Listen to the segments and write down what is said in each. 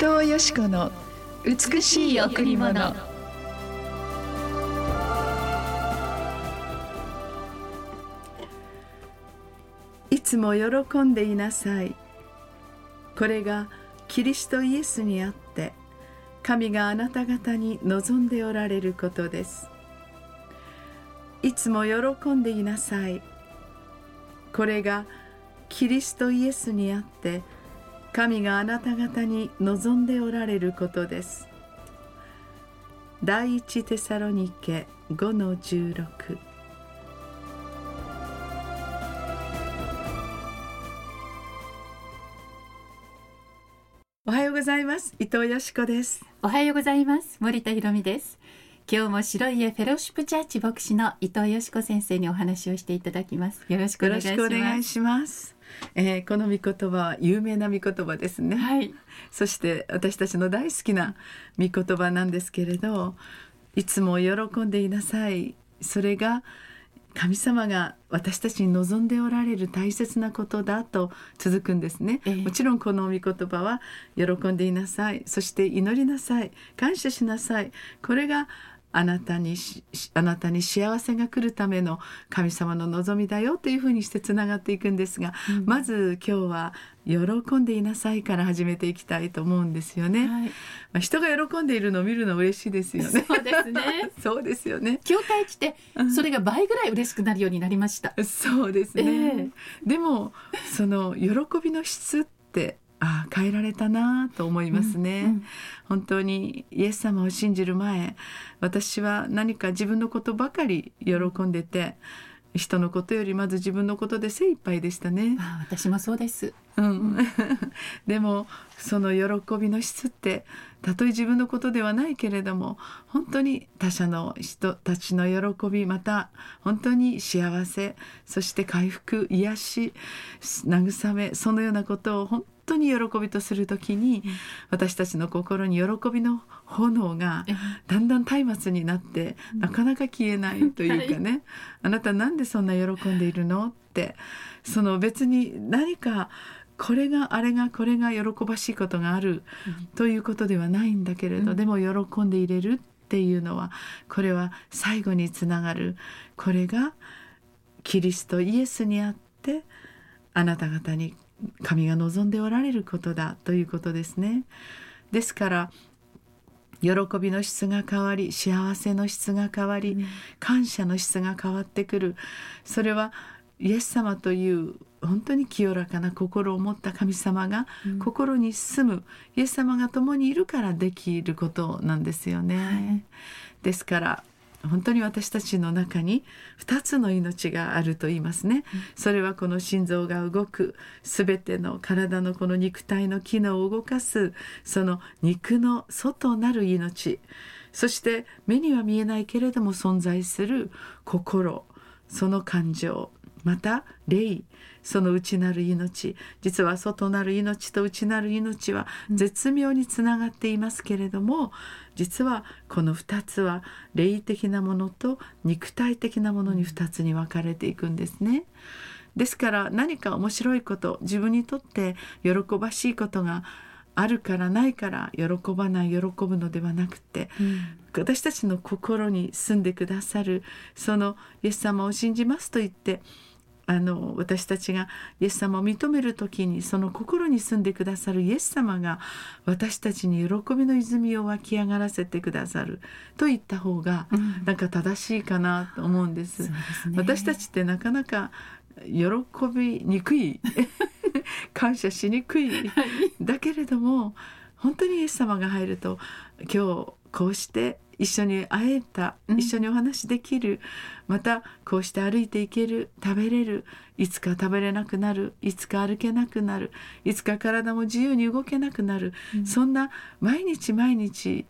藤よし子の美しい贈り物。いつも喜んでいなさい。これがキリストイエスにあって神があなた方に望んでおられることです。いつも喜んでいなさい。これがキリストイエスにあって神があなた方に望んでおられることです。第一テサロニケ5の16おはようございます。伊藤よしこです。おはようございます。森田博美です。今日も白い家フェローシップチャーチ牧師の伊藤よしこ先生にお話をしていただきます。よろしくお願いします。よろしくお願いします。えー、この御言葉は有名な御言葉ですね、はい、そして私たちの大好きな御言葉なんですけれどいつも喜んでいなさい。それが神様が私たちに望んでおられる大切なことだと続くんですね、えー、もちろんこの御言葉は喜んでいなさい。そして祈りなさい。感謝しなさい。これがあなたにあなたに幸せが来るための神様の望みだよというふうにしてつながっていくんですが、うん、まず今日は喜んでいなさいから始めていきたいと思うんですよね。はい、まあ、人が喜んでいるのを見るの嬉しいですよね。そうですね。そうですよね。教会来てそれが倍ぐらい嬉しくなるようになりました。そうですね。えー、でもその喜びの質ってあ変えられたなと思いますね、うんうん、本当にイエス様を信じる前私は何か自分のことばかり喜んでて人のことよりまず自分のことで精一杯でしたね。あ私もそうです、うん、でもその喜びの質ってたとえ自分のことではないけれども本当に他者の人たちの喜びまた本当に幸せそして回復癒し慰めそのようなことを本当に喜びとする時に私たちの心に喜びの炎がだんだん松明になってなかなか消えないというかね、あなたなんでそんな喜んでいるのってその別に何かこれがあれがこれが喜ばしいことがあるということではないんだけれど、でも喜んでいれるっていうのはこれは最後につながる。これがキリストイエスにあってあなた方に神が望んでおられることだということですね。ですから喜びの質が変わり幸せの質が変わり、感謝の質が変わってくるそれはイエス様という本当に清らかな心を持った神様が心に住む、イエス様が共にいるからできることなんですよね。はい、ですから本当に私たちの中に2つの命があると言いますね。それはこの心臓が動く全ての体のこの肉体の機能を動かすその肉の外なる命そして目には見えないけれども存在する心その感情また霊その内なる命実は外なる命と内なる命は絶妙につながっていますけれども実はこの2つは霊的なものと肉体的なものに2つに分かれていくんですね。ですから何か面白いこと自分にとって喜ばしいことがあるからないから喜ばない喜ぶのではなくて、うん、私たちの心に住んでくださるそのイエス様を信じますと言ってあの私たちがイエス様を認める時にその心に住んでくださるイエス様が私たちに喜びの泉を湧き上がらせてくださると言った方がなんか正しいかなと思うんです。うんですね、私たちってなかなか喜びにくい 感謝しにくい、だけれども本当にイエス様が入ると今日こうして一緒に会えた、一緒にお話できるまたこうして歩いていける食べれるいつか食べれなくなるいつか歩けなくなるいつか体も自由に動けなくなる、うん、そんな毎日毎日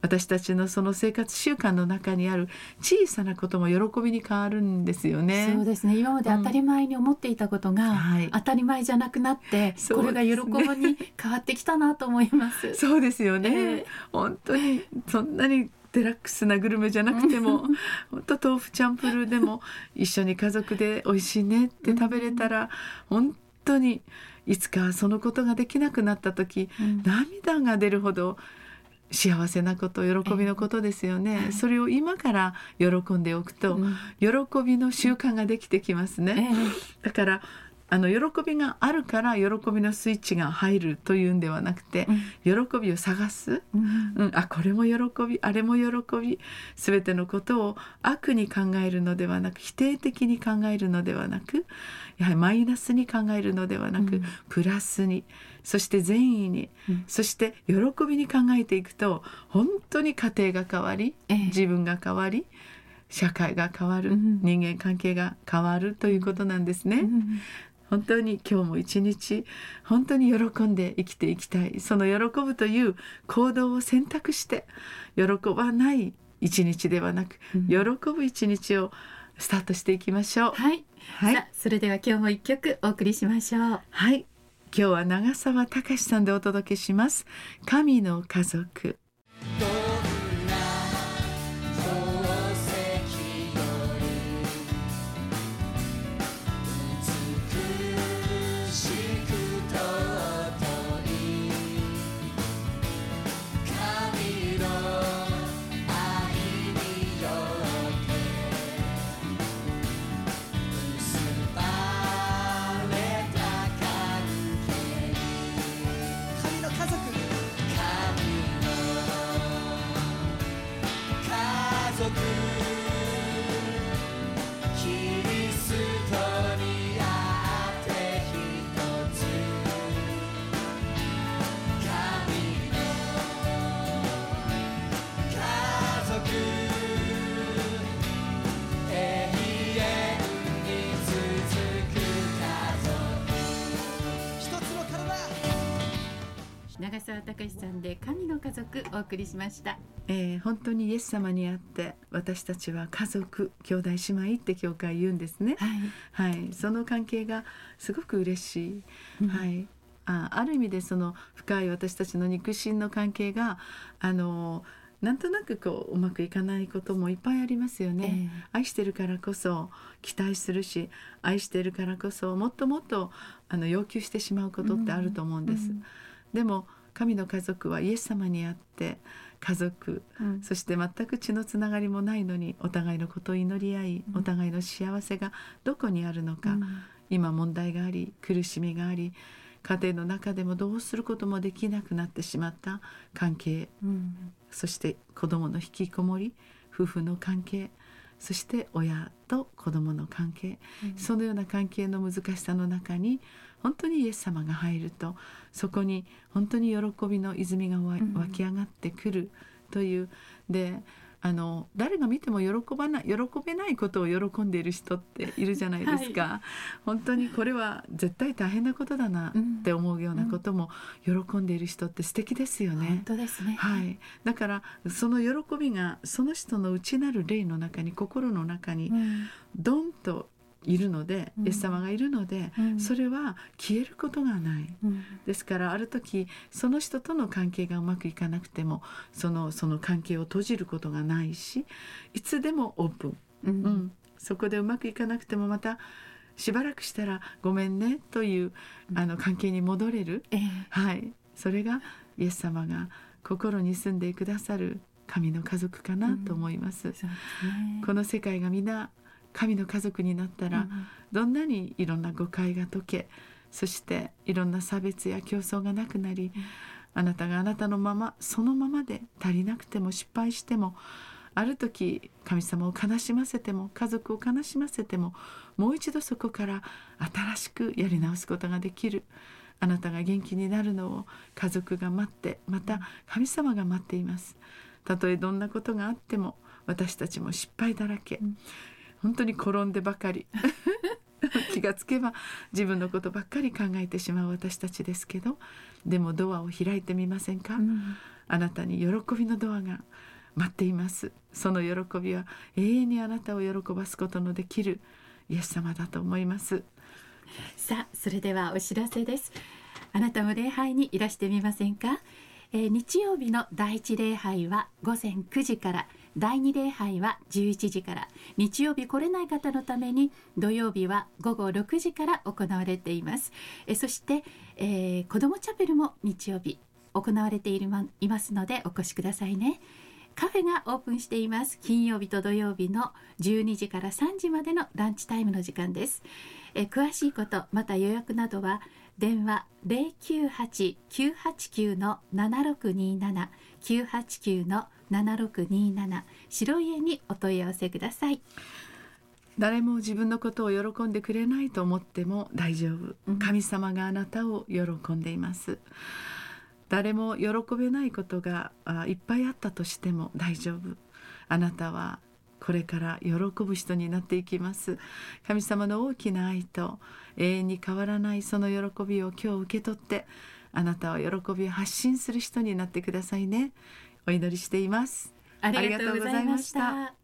私たちのその生活習慣の中にある小さなことも喜びに変わるんですよね。そうですね。今まで当たり前に思っていたことが、当たり前じゃなくなって、これが喜びに変わってきたなと思います。そうですよね。えー、本当にそんなにデラックスなグルメじゃなくても 本当豆腐チャンプルーでも一緒に家族で美味しいねって食べれたら本当にいつかそのことができなくなった時、うん涙が出るほど幸せなこと喜びのことですよね、はいそれを今から喜んでおくと、うん。喜びの習慣ができてきますえね、だからあの喜びがあるから喜びのスイッチが入るというんではなくて、喜びを探す、うん。うん、あこれも喜びあれも喜び全てのことを悪に考えるのではなく否定的に考えるのではなくやはりマイナスに考えるのではなく、うん。プラスにそして善意に、うん。そして喜びに考えていくと本当に家庭が変わり、ええ。自分が変わり社会が変わる、うん。人間関係が変わるということなんですね。うん本当に今日も一日本当に喜んで生きていきたい。その喜ぶという行動を選択して喜ばない一日ではなく、うん。喜ぶ一日をスタートしていきましょう。はい、はい。それでは今日も一曲お送りしましょう。はい。今日は長澤隆さんでお届けします。神の家族長澤隆さんで神の家族お送りしましたえー本当にイエス様にあって私たちは家族兄弟姉妹って教会言うんですね。はいはい、その関係がすごく嬉しい。うんはい。あある意味でその深い私たちの肉親の関係があのなんとなくこううまくいかないこともいっぱいありますよね。愛してるからこそ期待するし愛してるからこそもっともっとあの要求してしまうことってあると思うんです。うんでも神の家族はイエス様にあって家族うん。そして全く血のつながりもないのにお互いのことを祈り合いうん。お互いの幸せがどこにあるのか、うん。今問題があり苦しみがあり家庭の中でもどうすることもできなくなってしまった関係うん。そして子どもの引きこもり夫婦の関係そして親と子どもの関係、うん。そのような関係の難しさの中に本当にイエス様が入るとそこに本当に喜びの泉が湧き上がってくるという。であの誰が見ても喜ばない喜べないことを喜んでいる人っているじゃないですか、本当にこれは絶対大変なことだなって思うようなことも喜んでいる人って素敵ですよね。本当ですね。はい、だからその喜びがその人の内なる霊の中に心の中にうん。ドンといるので、うん。イエス様がいるので、うん。それは消えることがない。うん。ですからある時その人との関係がうまくいかなくてもそのその関係を閉じることがないしいつでもオープン、ううん。ん、そこでうまくいかなくてもまたしばらくしたら「ごめんね」というあの関係に戻れる、ええ。はい、それがイエス様が心に住んでくださる神の家族かなと思います。そうですね。この世界が皆神の家族になったら、うんどんなにいろんな誤解が解けそしていろんな差別や競争がなくなり、あなたがあなたのままそのままで足りなくても失敗してもある時神様を悲しませても家族を悲しませてももう一度そこから新しくやり直すことができる。あなたが元気になるのを家族が待ってまた神様が待っています。たとえどんなことがあっても私たちも失敗だらけ、ん本当に転んでばかり。気がつけば自分のことばっかり考えてしまう私たちですけどでもドアを開いてみませんか、うん。あなたに喜びのドアが待っています。その喜びは永遠にあなたを喜ばすことのできるイエス様だと思います。さあそれではお知らせです。あなたも礼拝にいらしてみませんか、えー日曜日の第一礼拝は午前9時から第2礼拝は11時から。日曜日来れない方のために土曜日は午後6時から行われています。えそして、えー、子どもチャペルも日曜日行われているまいますのでお越しくださいね。カフェがオープンしています。金曜日と土曜日の12時から3時までのランチタイムの時間です。え詳しいことまた予約などは電話098-989の7627 989の7627白家にお問い合わせください。誰も自分のことを喜んでくれないと思っても大丈夫、うん。神様があなたを喜んでいます。誰も喜べないことがあいっぱいあったとしても大丈夫。あなたはこれから喜ぶ人になっていきます。神様の大きな愛と永遠に変わらないその喜びを今日受け取ってあなたは喜びを発信する人になってくださいねお祈りしています。ありがとうございました。